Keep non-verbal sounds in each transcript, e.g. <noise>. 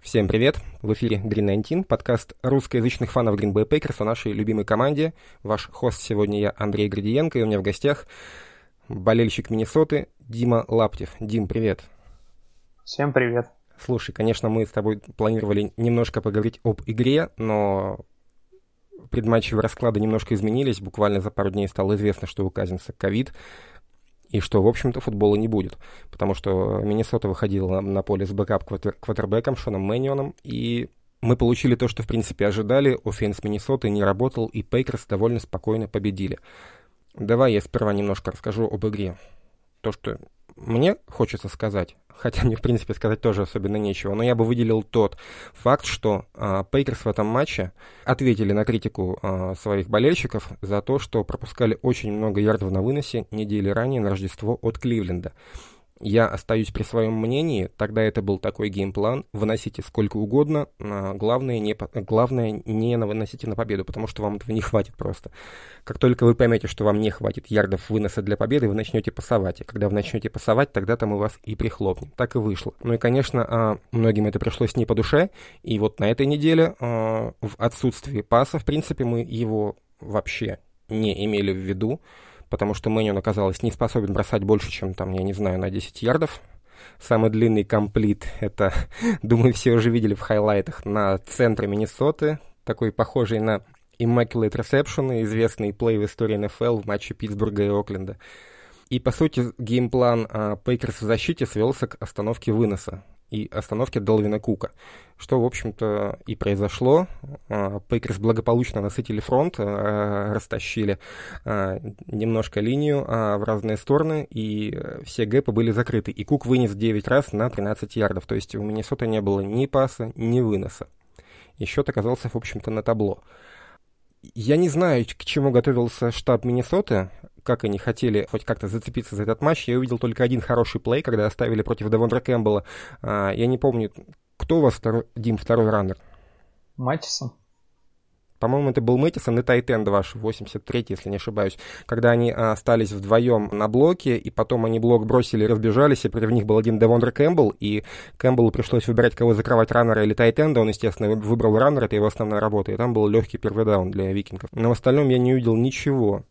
Всем привет! В эфире Green 19, подкаст русскоязычных фанов Green Bay Packers о нашей любимой команде. Ваш хост сегодня я, Андрей Градиенко, и у меня в гостях болельщик Миннесоты Дима Лаптев. Дим, привет! Всем привет! Слушай, конечно, мы с тобой планировали немножко поговорить об игре, но предматчевые расклады немножко изменились. Буквально за пару дней стало известно, что у Казинца ковид, и что, в общем-то, футбола не будет. Потому что Миннесота выходила на поле с бэкап-квотербеком Шоном Мэнионом, и мы получили то, что, в принципе, ожидали. Offense Миннесоты не работал, и Пейкерс довольно спокойно победили. Давай я сперва немножко расскажу об игре. То, что мне хочется сказать, хотя мне, в принципе, сказать тоже особенно нечего, но я бы выделил тот факт, что э, Пейкерс в этом матче ответили на критику э, своих болельщиков за то, что пропускали очень много ярдов на выносе недели ранее на Рождество от Кливленда. Я остаюсь при своем мнении, тогда это был такой геймплан, выносите сколько угодно, главное не, главное не выносите на победу, потому что вам этого не хватит просто. Как только вы поймете, что вам не хватит ярдов выноса для победы, вы начнете пасовать, и когда вы начнете пасовать, тогда-то мы вас и прихлопнем. Так и вышло. Ну и, конечно, а, многим это пришлось не по душе, и вот на этой неделе а, в отсутствии паса, в принципе, мы его вообще не имели в виду, потому что Мэнион оказался не способен бросать больше, чем там, я не знаю, на 10 ярдов. Самый длинный complete, это, <laughs> думаю, все уже видели в хайлайтах, на центре Миннесоты, такой похожий на Immaculate Reception, известный play в истории НФЛ в матче Питтсбурга и Окленда. И, по сути, game plan а, Пейкерс в защите свелся к остановке выноса и остановке Долвина Кука, что, в общем-то, и произошло. А, Пейкерс благополучно насытили фронт, а, растащили а, немножко линию в разные стороны, и все гэпы были закрыты. И Кук вынес 9 раз на 13 ярдов, то есть у Миннесоты не было ни паса, ни выноса. И счет оказался, в общем-то, на табло. Я не знаю, к чему готовился штаб Миннесоты, как они хотели хоть как-то зацепиться за этот матч. Я увидел только один хороший плей, когда оставили против Девондра Кэмпбелла. А, я не помню, кто у вас, второй, Дим, второй раннер? Маттисон. По-моему, это был Мэттисон и tight end ваш, 83-й, если не ошибаюсь. Когда они а, остались вдвоем на блоке, и потом они блок бросили, разбежались, и против них был один Девондре Кэмпбелл, и Кэмпбеллу пришлось выбирать, кого закрывать runner а или tight end а. Он, естественно, выбрал раннер, это его основная работа, и там был легкий первый даун для викингов. Но в остальном я не увидел ничего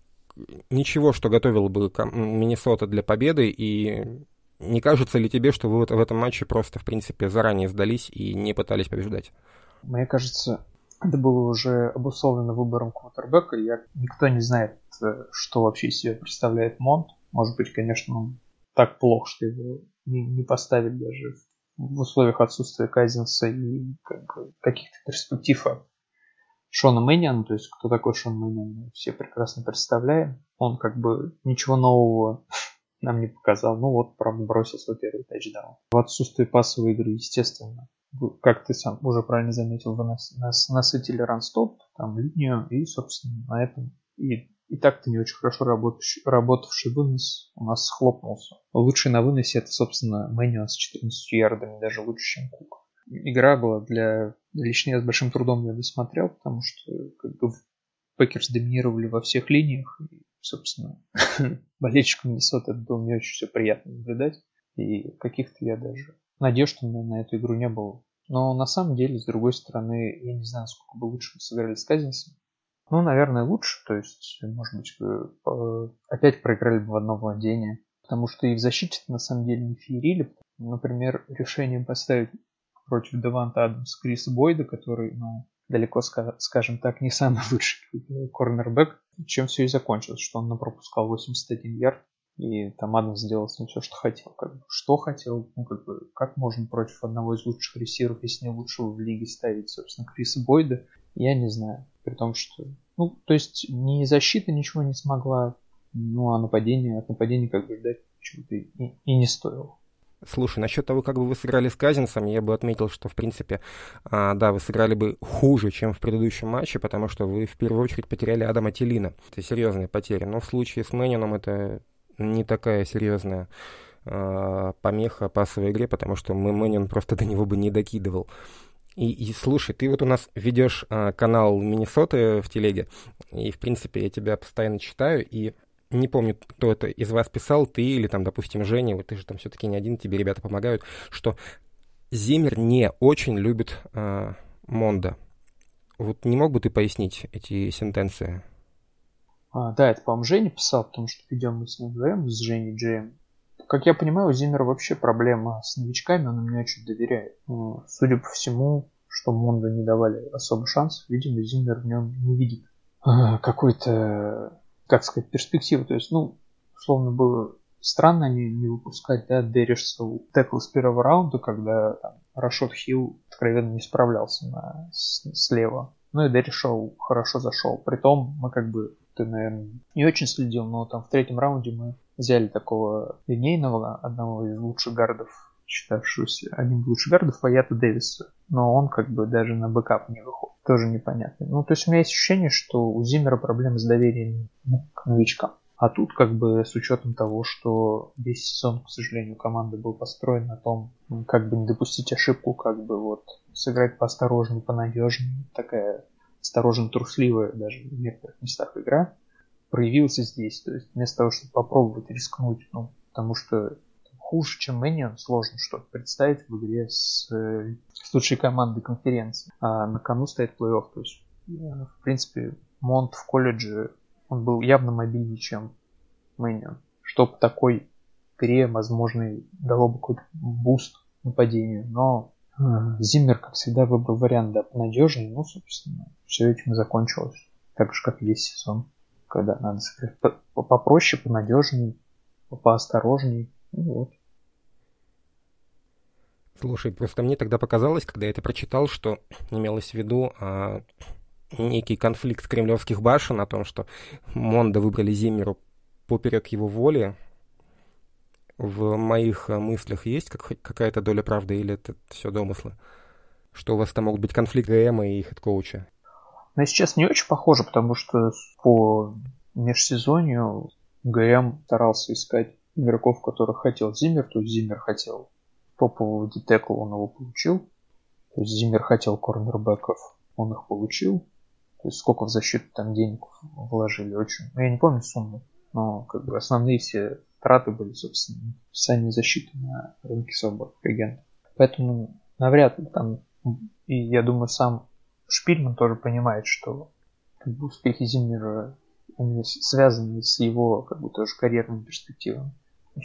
ничего, что готовил бы Миннесота для победы, и не кажется ли тебе, что вы в этом матче просто, в принципе, заранее сдались и не пытались побеждать? Мне кажется, это было уже обусловлено выбором квотербека. Я, никто не знает, э, что вообще из себя представляет Монт. Может быть, конечно, он так плохо, что его не, не поставили даже в условиях отсутствия Казинса и как бы, каких-то перспектив Шона Мэниана, то есть кто такой Шон Мэниан, мы все прекрасно представляем. Он как бы ничего нового <laughs> нам не показал. Ну вот, правда, бросил свой первый тачдаун. В отсутствии пасовой игры, естественно, как ты сам уже правильно заметил, вы нас, нас насытили run stop, там линию, и, собственно, на этом и, и так-то не очень хорошо работавший, работавший вынос у нас схлопнулся. Лучший на выносе это, собственно, Мэнион с 14 ярдами, даже лучше, чем Кук. Игра была для Лично я с большим трудом ее досмотрел, потому что как бы Пекерс доминировали во всех линиях. И, собственно, <laughs> болельщикам Миннесоты это было не очень все приятно наблюдать. И каких-то я даже надежд у меня на эту игру не было. Но на самом деле, с другой стороны, я не знаю, сколько бы лучше мы сыграли с Казинсом. Ну, наверное, лучше. То есть, может быть, опять проиграли бы в одно владение. Потому что и в защите на самом деле не феерили. Например, решение поставить против Деванта Адамс Криса Бойда, который, ну, далеко, скажем так, не самый <laughs> лучший корнербэк, чем все и закончилось, что он пропускал 81 ярд, и там Адамс сделал с ним все, что хотел. Как бы, что хотел, ну, как бы, как можно против одного из лучших ресиверов, если не лучшего в лиге ставить, собственно, Криса Бойда, я не знаю. При том, что, ну, то есть, ни защита ничего не смогла, ну, а нападение, от нападения как бы ждать чего-то и, и не стоило. Слушай, насчет того, как бы вы сыграли с Казинсом, я бы отметил, что, в принципе, а, да, вы сыграли бы хуже, чем в предыдущем матче, потому что вы в первую очередь потеряли Адама Телина. Это серьезные потери. Но в случае с Мэнином это не такая серьезная а, помеха пасовой игре, потому что Мэнин просто до него бы не докидывал. И, и слушай, ты вот у нас ведешь а, канал Миннесоты в телеге, и, в принципе, я тебя постоянно читаю, и не помню, кто это из вас писал, ты или там, допустим, Женя, вот ты же там все-таки не один, тебе ребята помогают, что Зиммер не очень любит э, Монда. Вот не мог бы ты пояснить эти сентенции? А, да, это, по-моему, Женя писал, потому что идем мы с ним вдвоем, с Женей Джеем. Как я понимаю, у Зиммера вообще проблема с новичками, он им не очень доверяет. Ну, судя по всему, что Монду не давали особо шансов, видимо, Зиммер в нем не видит а, какой-то, как сказать, перспективы. То есть, ну, условно было странно не, не выпускать, да, Дэррисоу tackle с первого раунда, когда там, Рашод Хилл откровенно не справлялся на, с, слева. Ну и Дэррисоу хорошо зашел. Притом мы как бы, ты, наверное, не очень следил, но там в третьем раунде мы взяли такого линейного, одного из лучших гардов, считавшегося одним из лучших гардов, Уайатта Дэвиса. Но он как бы даже на бэкап не выходит. Тоже непонятно. Ну, то есть у меня есть ощущение, что у Зиммера проблемы с доверием к новичкам. А тут как бы с учетом того, что весь сезон, к сожалению, команды был построен на том, как бы не допустить ошибку, как бы вот сыграть поосторожнее, понадежнее, такая осторожно трусливая даже в некоторых местах игра проявился здесь. То есть вместо того, чтобы попробовать рискнуть, ну, потому что хуже, чем Мэнион, сложно что-то представить в игре с, с лучшей командой конференции. А на кону стоит плей-офф. То есть, э, в принципе, Монд в колледже он был явно мобильнее, чем Мэнион. Что в такой игре, возможно, дало бы какой-то буст нападению. Но э, Зиммер, как всегда, выбрал вариант да, понадежнее. Ну, собственно, все этим и закончилось. Так же, как весь сезон. Когда надо сыграть попроще, понадежнее, поосторожнее. Ну, вот. Слушай, просто мне тогда показалось, когда я это прочитал, что <clears throat> имелось в виду а, некий конфликт кремлевских башен о том, что Монда выбрали Зиммеру поперек его воли. В моих э, мыслях есть как, какая-то доля правды или это все домыслы? Что у вас там могут быть конфликты ГМа и хед-коуча? Ну, сейчас не очень похоже, потому что по межсезонью ГМ старался искать игроков, которых хотел Зиммер. То есть Зиммер хотел топового ди-тэкла, он его получил. То есть Зиммер хотел корнербеков, он их получил. То есть сколько в защиту там денег вложили, очень. Ну, я не помню сумму, но как бы основные все траты были, собственно, в защиты на рынке свободных агентов. Поэтому навряд ли там, и я думаю, сам Шпильман тоже понимает, что как бы, успехи Зиммера связаны с его как бы тоже карьерными перспективами.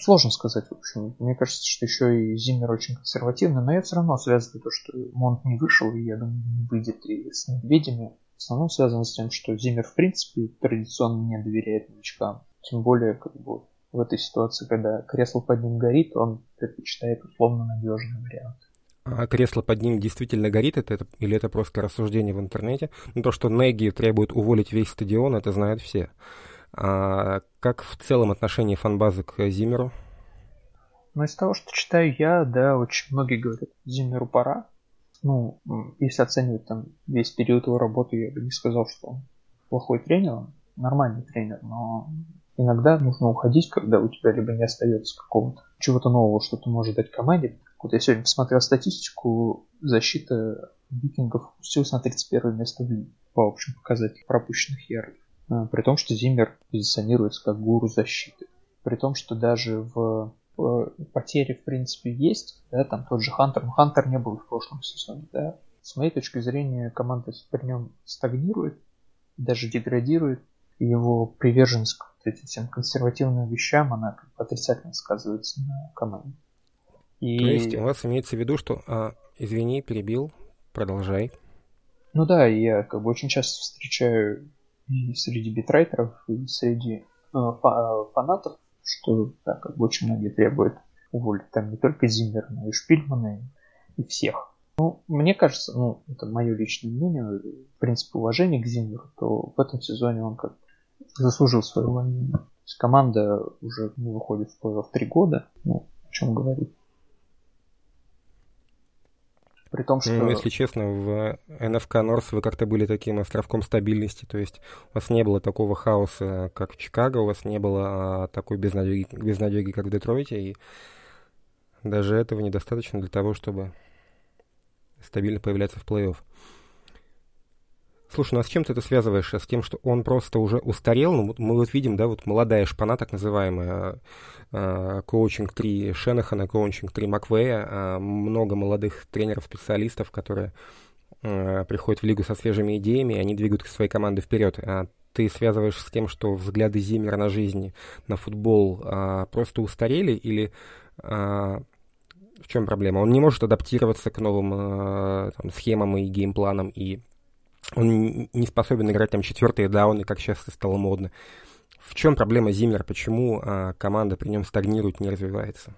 Сложно сказать, в общем. Мне кажется, что еще и Зиммер очень консервативный, но я все равно связываю то, что Монт не вышел, и я думаю, не выйдет и с медведями в основном связано с тем, что Зиммер в принципе традиционно не доверяет новичкам. Тем более, как бы, в этой ситуации, когда кресло под ним горит, он предпочитает условно надежный вариант. А кресло под ним действительно горит, это, это, или это просто рассуждение в интернете? Ну, то, что Неги требует уволить весь стадион, это знают все. А как в целом отношение фанбазы к Зиммеру? Ну, из того, что читаю я, да, очень многие говорят, Зиммеру пора ну, если оценивать там весь период его работы, я бы не сказал, что он плохой тренер, он нормальный тренер, но иногда нужно уходить, когда у тебя либо не остается какого-то чего-то нового, что ты можешь дать команде. Вот я сегодня посмотрел статистику, защита викингов опустилась на 31 место в лиге по общим показателям пропущенных ярдов. А, при том, что Зиммер позиционируется как гуру защиты. При том, что даже в Э, потери, в принципе, есть, да, там тот же Хантер, но Хантер не был в прошлом сезоне, да. С моей точки зрения, команда при нем стагнирует, даже деградирует, его приверженность к этим всем консервативным вещам, она как бы отрицательно сказывается на команде. И... То есть у вас имеется в виду, что... А, извини, перебил, продолжай. Ну да, я как бы очень часто встречаю и среди битрайтеров, и среди э, фанатов что да, как бы очень многие требуют уволить там не только Зиммера, но и Шпильмана, и, и всех. Ну, мне кажется, ну, это мое личное мнение, в принципе, уважение к Зиммеру, то в этом сезоне он как заслужил свое увольнение. Команда уже не выходит в плей-офф три года, ну, о чем говорить. При том, что... Ну, если честно, в НФК Норс вы как-то были таким островком стабильности, то есть у вас не было такого хаоса, как в Чикаго, у вас не было а, такой безнадеги, безнадеги, как в Детройте, и даже этого недостаточно для того, чтобы стабильно появляться в плей-офф. Слушай, ну а с чем ты это связываешь? С тем, что он просто уже устарел? Ну, мы вот видим, да, вот молодая шпана, так называемая, э, coaching tree Шенахана, coaching tree Маквея, э, много молодых тренеров-специалистов, которые приходят в лигу со свежими идеями, и они двигают свои команды вперед. А ты связываешь с тем, что взгляды Зиммера на жизнь, на футбол просто устарели, или в чем проблема? Он не может адаптироваться к новым там, схемам и геймпланам, и он не способен играть там четвертые дауны, как сейчас стало модно. В чем проблема Зиммера? Почему а, команда при нем стагнирует, не развивается?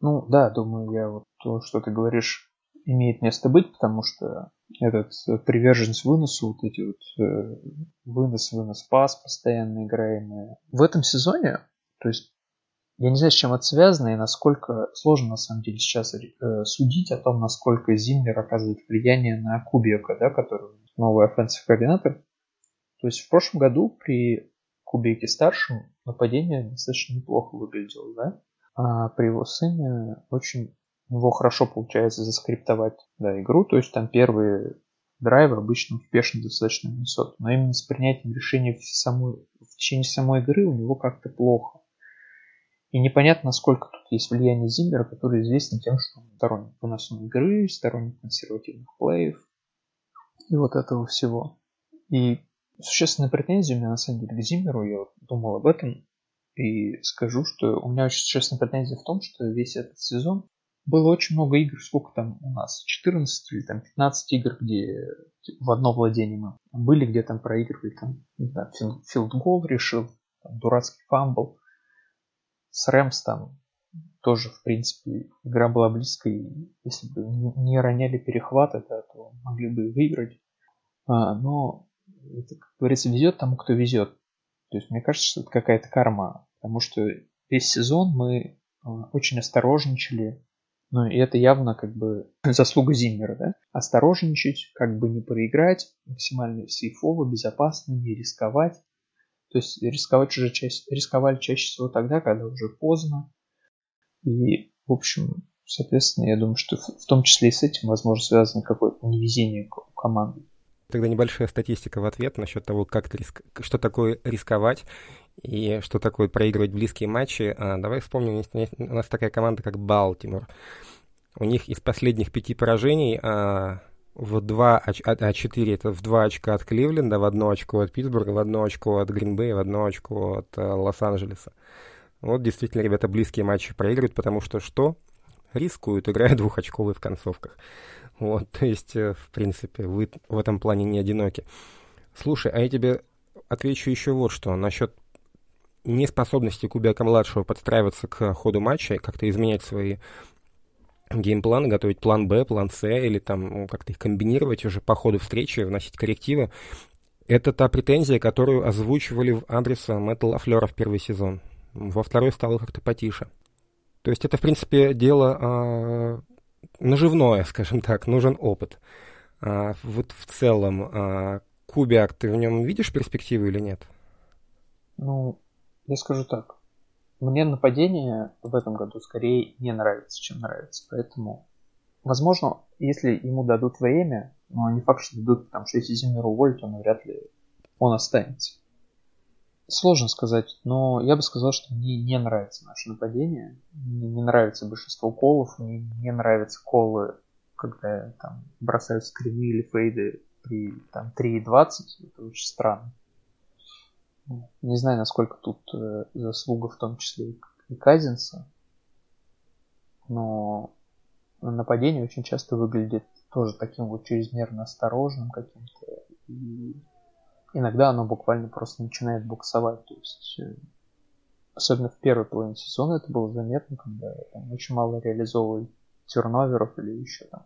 Ну да, думаю, я вот то, что ты говоришь, имеет место быть, потому что этот э, приверженность выносу, вот эти вот э, вынос, вынос, пас постоянно играемые. В этом сезоне, то есть я не знаю, с чем это связано и насколько сложно на самом деле сейчас э, судить о том, насколько Зиммер оказывает влияние на Кубика, да, который новый offensive координатор. То есть в прошлом году при Кубьяке старшем нападение достаточно неплохо выглядело, да? А при его сыне очень у него хорошо получается заскриптовать да, игру, то есть там первые драйвы обычно успешно достаточно несут, но именно с принятием решения в, самой, в течение самой игры у него как-то плохо. И непонятно, насколько тут есть влияние Зиммера, который известен тем, что он сторонник выносной игры, сторонник консервативных плеев и вот этого всего. И существенная претензия у меня на самом деле к Зиммеру, я думал об этом, и скажу, что у меня очень существенная претензия в том, что весь этот сезон было очень много игр, сколько там у нас, 14 или там 15 игр, где в одно владение мы были, где там проигрывали, там, не знаю, филдгол решил, там, дурацкий фамбл с Rams там тоже, в принципе, игра была близкой. Если бы не роняли перехваты, да, то могли бы выиграть. А, но, это, как говорится, везет тому, кто везет. То есть мне кажется, что это какая-то карма. Потому что весь сезон мы а, очень осторожничали. Ну, и это явно как бы <laughs> заслуга Зиммера, да? Осторожничать, как бы не проиграть, максимально сейфово, безопасно, не рисковать. То есть рисковать уже чаще, рисковали чаще всего тогда, когда уже поздно. И, в общем, соответственно, я думаю, что в том числе и с этим, возможно, связано какое-то невезение команды. Тогда небольшая статистика в ответ насчет того, как риск... что такое рисковать и что такое проигрывать близкие матчи. А, давай вспомним, у нас такая команда, как Балтимор. У них из последних пяти поражений а, в 2, а 4 это в 2 очка от Кливленда, в 1 очко от Питтсбурга, в 1 очко от Гринбея, в 1 очко от э, Лос-Анджелеса. Вот действительно, ребята, близкие матчи проигрывают, потому что что? Рискуют, играя <laughs> двухочковые в концовках. Вот, то есть, э, в принципе, вы в этом плане не одиноки. Слушай, а я тебе отвечу еще вот что. Насчет неспособности Кубяка-младшего подстраиваться к ходу матча как-то изменять свои геймплан, готовить план Б, план С, или там ну, как-то их комбинировать уже по ходу встречи, вносить коррективы. Это та претензия, которую озвучивали в адрес Мэтта Лафлера в первый сезон. Во второй стало как-то потише. То есть это, в принципе, дело э, наживное, <laughs> скажем так, нужен опыт. А, вот в целом, а, Кубиак, ты в нем видишь перспективы или нет? Ну, я скажу так. Мне нападение в этом году скорее не нравится, чем нравится. Поэтому, возможно, если ему дадут время, но не факт, что дадут, потому что если Зиммера уволить, он вряд ли он останется. Сложно сказать, но я бы сказал, что мне не нравится наше нападение. Мне не нравится большинство колов, мне не нравятся колы, когда там бросают скрины или фейды при там 3.20. Это очень странно. Не знаю, насколько тут э, заслуга в том числе и Казинса, но нападение очень часто выглядит тоже таким вот чрезмерно осторожным каким-то. И иногда оно буквально просто начинает буксовать. То есть, э, особенно в первой половине сезона это было заметно, когда там, очень мало реализовывали терноверов или еще там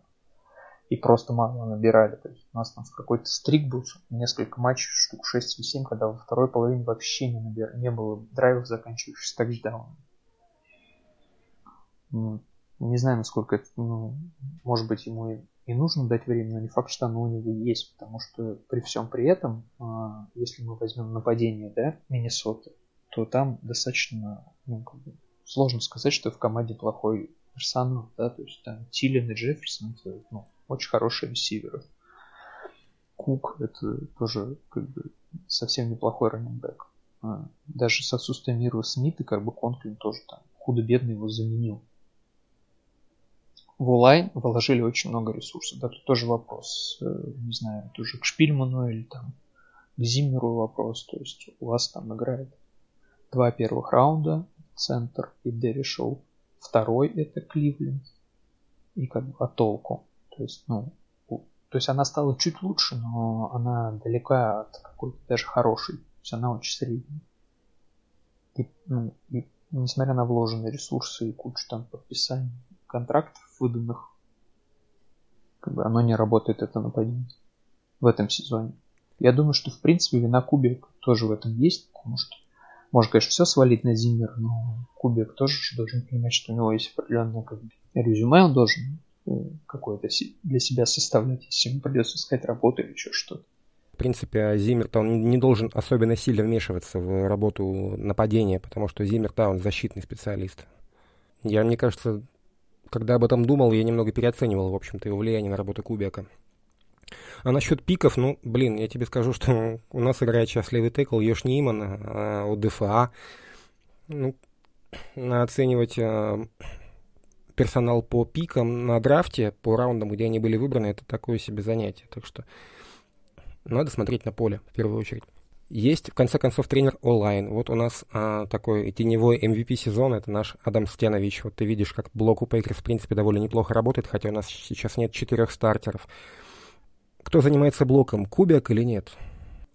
и просто мало набирали. То есть у нас там какой-то стрик был, несколько матчей, штук 6 или 7, когда во второй половине вообще не, набир... не было драйвов, заканчивающихся тачдауном. Не знаю, насколько это, ну, может быть, ему и, и нужно дать время, но не факт, что оно у него есть, потому что при всем при этом, а, если мы возьмем нападение, да, Миннесоты, то там достаточно, ну, как бы, сложно сказать, что в команде плохой персонал, да, то есть там Тилин и Джефферсон, это, ну, очень хорошие ресиверы. Кук это тоже как бы совсем неплохой раненбэк. А, даже с отсутствием Мира Смита, как бы Конклин тоже там худо-бедно его заменил. В онлайн вложили очень много ресурсов. Да, тут тоже вопрос, э, не знаю, тоже к Шпильману или там к Зиммеру вопрос. То есть у вас там играет два первых раунда, центр и Дерри Шоу. Второй это Кливленд. И как бы, а толку? То есть, ну, то есть она стала чуть лучше, но она далека от какой-то даже хорошей. То есть она очень средняя. И, ну, и несмотря на вложенные ресурсы и кучу там подписаний контрактов выданных, как бы оно не работает, это нападение в этом сезоне. Я думаю, что в принципе вина Кубик тоже в этом есть, потому что можно, конечно, все свалить на Зиммер, но Кубик тоже должен понимать, что у него есть определенное как бы, резюме, он должен какое-то для себя составлять, если ему придется искать работу или еще что-то. В принципе, Зиммер-то он не должен особенно сильно вмешиваться в работу нападения, потому что Зиммер-то он защитный специалист. Я, мне кажется, когда об этом думал, я немного переоценивал, в общем-то, его влияние на работу Кубика. А насчет пиков, ну, блин, я тебе скажу, что у нас играет сейчас левый текл Йош Ниман а, у ДФА. Ну, оценивать а, персонал по пикам на драфте, по раундам, где они были выбраны, это такое себе занятие. Так что надо смотреть на поле в первую очередь. Есть, в конце концов, тренер O-line. Вот у нас а, такой теневой MVP сезона, это наш Адам Стенович. Вот ты видишь, как блок у Packers, в принципе, довольно неплохо работает, хотя у нас сейчас нет четырех стартеров. Кто занимается блоком, Кубьяк или нет?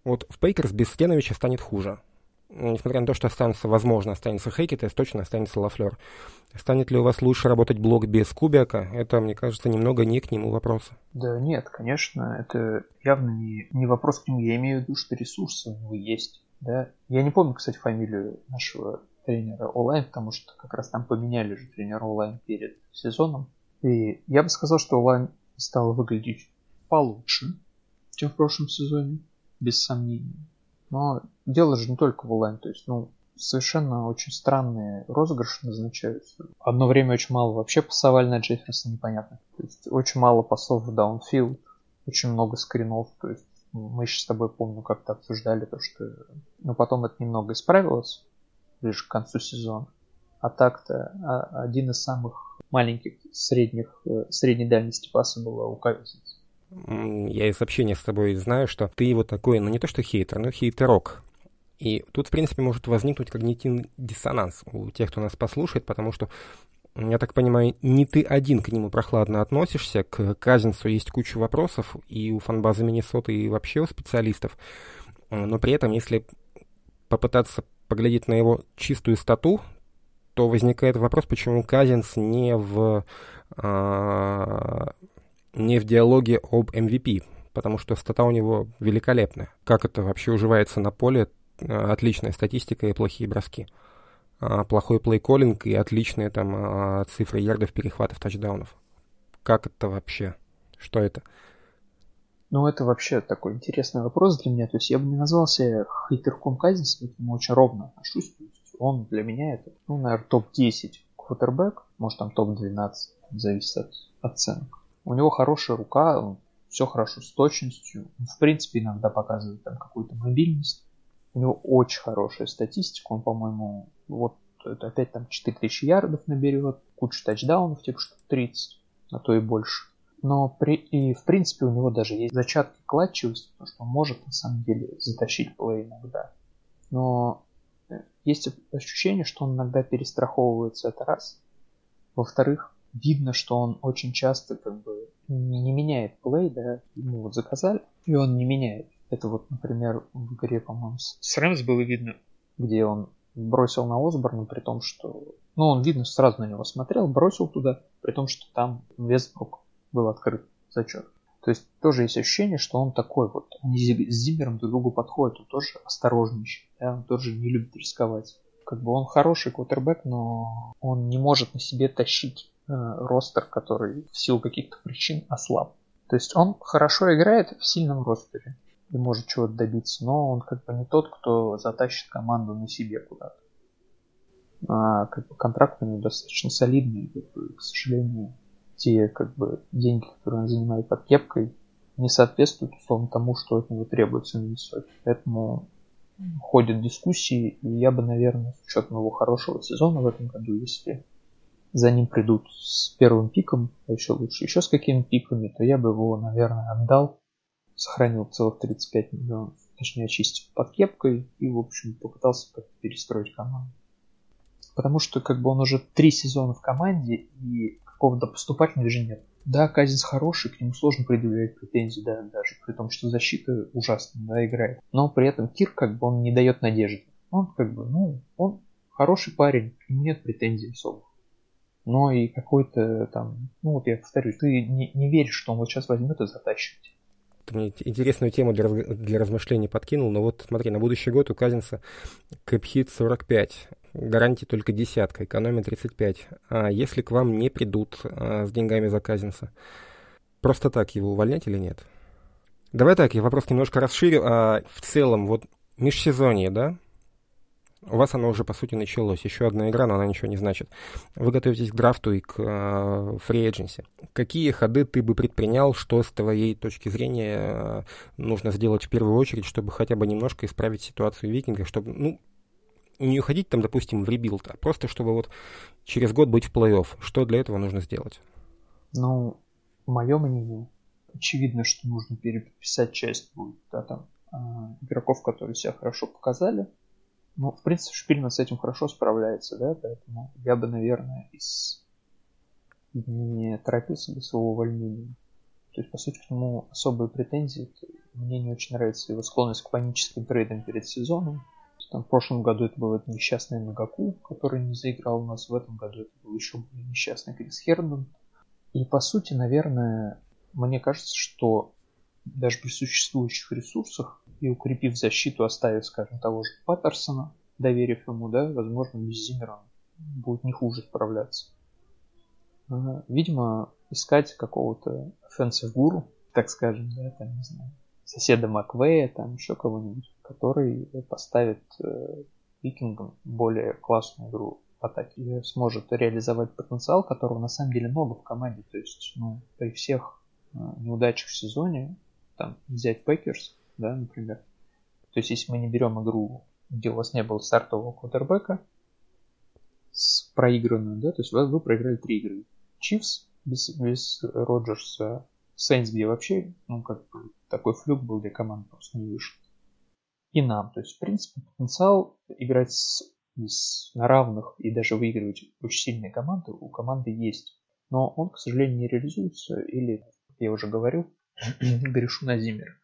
Вот в Packers без Стеновича станет хуже. Несмотря на то, что останется, возможно, останется Хэкетт, точно останется Лафлер. Станет ли у вас лучше работать блок без Кубьяка? Это, мне кажется, немного не к нему вопроса. Да нет, конечно, это явно не, не вопрос к нему. Я имею в виду, что ресурсы у него есть. Да? Я не помню, кстати, фамилию нашего тренера онлайн, потому что как раз там поменяли же тренера онлайн перед сезоном. И я бы сказал, что онлайн стал выглядеть получше, чем в прошлом сезоне, без сомнений. Но дело же не только в онлайн, то есть, ну, совершенно очень странные розыгрыши назначаются. Одно время очень мало вообще пасовали на Джефферса, непонятно. То есть очень мало пасов в даунфилд, очень много скринов. То есть мы еще с тобой, помню, как-то обсуждали то, что... Но потом это немного исправилось, ближе к концу сезона. А так-то а, один из самых маленьких средних, э, средней дальности паса было у Кавинса я из общения с тобой знаю, что ты вот такой, ну не то что хейтер, но хейтерок. И тут, в принципе, может возникнуть когнитивный диссонанс у тех, кто нас послушает, потому что, я так понимаю, не ты один к нему прохладно относишься, к Казинцу есть куча вопросов и у фанбазы Миннесоты, и вообще у специалистов. Но при этом, если попытаться поглядеть на его чистую стату, то возникает вопрос, почему Казинс не в а, не в диалоге об MVP, потому что стата у него великолепная. Как это вообще уживается на поле, э, отличная статистика и плохие броски. А плохой плейколлинг и отличные там а, цифры ярдов, перехватов, тачдаунов. Как это вообще? Что это? Ну, это вообще такой интересный вопрос для меня. То есть я бы не назвал себя хейтерком Казинса, к нему очень ровно отношусь. Он для меня это, ну, наверное, топ-10 квотербек, может там топ-12, зависит от оценок. У него хорошая рука, все хорошо с точностью. В принципе, иногда показывает там какую-то мобильность. У него очень хорошая статистика. Он, по-моему, вот это опять там 4000 ярдов наберет, кучу тачдаунов, типа что 30, а то и больше. Но при, и в принципе у него даже есть зачатки кладчивости, потому что он может на самом деле затащить плей иногда. Но есть ощущение, что он иногда перестраховывается, это раз. Во-вторых, видно, что он очень часто как бы не меняет плей, да, ему вот заказали, и он не меняет. Это вот, например, в игре, по-моему, с Рэмс было видно, где он бросил на Осборна, при том, что... Ну, он, видно, сразу на него смотрел, бросил туда, при том, что там Вестбрук был открыт зачет. То есть тоже есть ощущение, что он такой вот. Они с Зиммером друг другу подходят, он тоже осторожнейший, да, он тоже не любит рисковать. Как бы он хороший квотербек, но он не может на себе тащить ростер, который в силу каких-то причин ослаб. То есть он хорошо играет в сильном ростере и может чего-то добиться, но он как бы не тот, кто затащит команду на себе куда-то. А как бы контракт у него достаточно солидный, как бы, к сожалению, те как бы деньги, которые он занимает под кепкой, не соответствует условно тому, что от него требуется на высоте. Поэтому ходят дискуссии, и я бы, наверное, с учетом его хорошего сезона в этом году, если за ним придут с первым пиком, а еще лучше еще с какими пиками, то я бы его, наверное, отдал, сохранил целых 35 миллионов, точнее очистил под кепкой и, в общем, попытался как-то перестроить команду. Потому что как бы он уже три сезона в команде и какого-то поступательного движения нет. Да, Казинс хороший, к нему сложно предъявлять претензии, да, даже при том, что защита ужасно, да, играет. Но при этом Кир, как бы, он не дает надежды. Он, как бы, ну, он хороший парень, к нему нет претензий особых. Но и какой-то там, ну вот я повторюсь, ты не, не веришь, что он вот сейчас возьмет и затащит. Ты мне интересную тему для, для размышлений подкинул, но вот смотри, на будущий год у Казинса кэпхит 45 гарантии только десятка, экономия 35. А если к вам не придут а, с деньгами за Казинса, просто так его увольнять или нет? Давай так, я вопрос немножко расширю. А в целом, вот межсезонье, да? У вас оно уже, по сути, началось. Еще одна игра, но она ничего не значит. Вы готовитесь к драфту и к фри uh, Какие ходы ты бы предпринял, что с твоей точки зрения uh, нужно сделать в первую очередь, чтобы хотя бы немножко исправить ситуацию Викингов, чтобы, ну, не уходить там, допустим, в ребилд, а просто чтобы вот через год быть в плей-офф. Что для этого нужно сделать? Ну, мое мнение, очевидно, что нужно переписать часть будет, да, там, а, игроков, которые себя хорошо показали. Ну, в принципе, Шпильман с этим хорошо справляется, да, поэтому я бы, наверное, из... не торопился бы с его увольнением. То есть, по сути, к нему особые претензии. Мне не очень нравится его склонность к паническим трейдам перед сезоном. Там, в прошлом году это был этот несчастный Нагаку, который не заиграл у нас. В этом году это был еще несчастный Крис Хердон. И по сути, наверное, мне кажется, что даже при существующих ресурсах и укрепив защиту, оставив, скажем, того же Паттерсона, доверив ему, да, возможно, без Зиммера будет не хуже справляться. Видимо, искать какого-то offensive гуру, так скажем, да, там, не знаю, соседа Маквея, там еще кого-нибудь, который поставит э, викингам более классную игру в атаке и сможет реализовать потенциал, которого на самом деле много в команде. То есть, ну, при всех э, неудачах в сезоне, там, взять Packers, да, например. То есть, если мы не берем игру, где у вас не было стартового квотербека, с проигранную, да, то есть вы, вы проиграли три игры. Чивс без, без Роджерса, Сейнс, где вообще, ну, как бы, такой флюк был, где команда просто не вышла. И нам. То есть, в принципе, потенциал играть с, с, на равных и даже выигрывать очень сильные команды у команды есть. Но он, к сожалению, не реализуется или, как я уже говорил, грешу на Зиммер.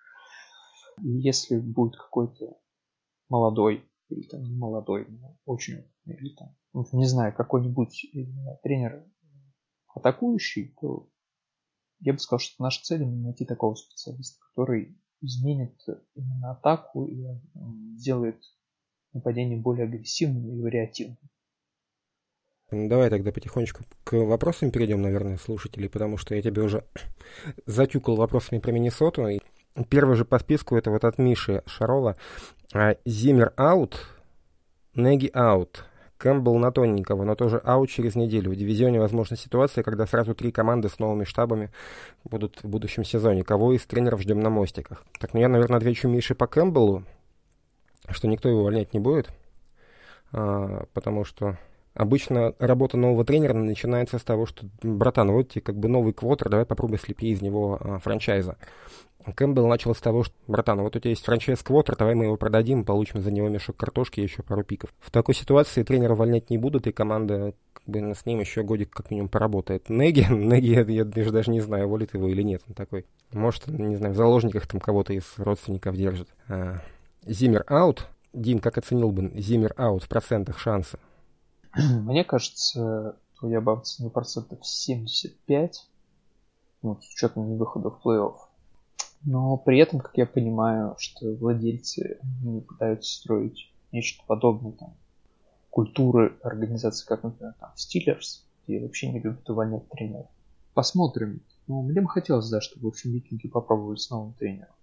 Если будет какой-то молодой, или там не молодой, но очень, или там, не знаю, какой-нибудь тренер атакующий, то я бы сказал, что наша цель именно найти такого специалиста, который изменит именно атаку и сделает нападение более агрессивным и вариативным. Ну, давай тогда потихонечку к вопросам перейдем, наверное, слушателей, потому что я тебе уже <coughs> затюкал вопросами про Миннесоту. И первый же по списку это вот от Миши Шарова. А, Зиммер out, Нэги out. Кэмпбелл на тоненького, но тоже out через неделю. В дивизионе возможна ситуация, когда сразу три команды с новыми штабами будут в будущем сезоне. Кого из тренеров ждем на мостиках? Так, ну я, наверное, отвечу Мише по Кэмпбеллу, что никто его увольнять не будет, а, потому что обычно работа нового тренера начинается с того, что, братан, вот тебе как бы новый квотер, давай попробуй слепи из него а, франчайза. Кэмпбелл начал с того, что, братан, вот у тебя есть franchise квотер, давай мы его продадим, получим за него мешок картошки и еще пару пиков. В такой ситуации тренера увольнять не будут, и команда как бы с ним еще годик как минимум поработает. Нэги, <laughs> Нэги, я, я даже не знаю, уволят его или нет, он такой. Может, не знаю, в заложниках там кого-то из родственников держит. А, Зиммер out. Дим, как оценил бы Зиммер out в процентах шанса? <clears throat> Мне кажется, я бы оценил процентов 75, ну, с учетом выхода в плей-офф. Но при этом, как я понимаю, что владельцы пытаются строить нечто подобное там, культуры организации, как, например, там, Steelers, где вообще не любят увольнять тренеров. Посмотрим. Ну, мне бы хотелось, да, чтобы, в общем, викинги попробовали с новым тренером.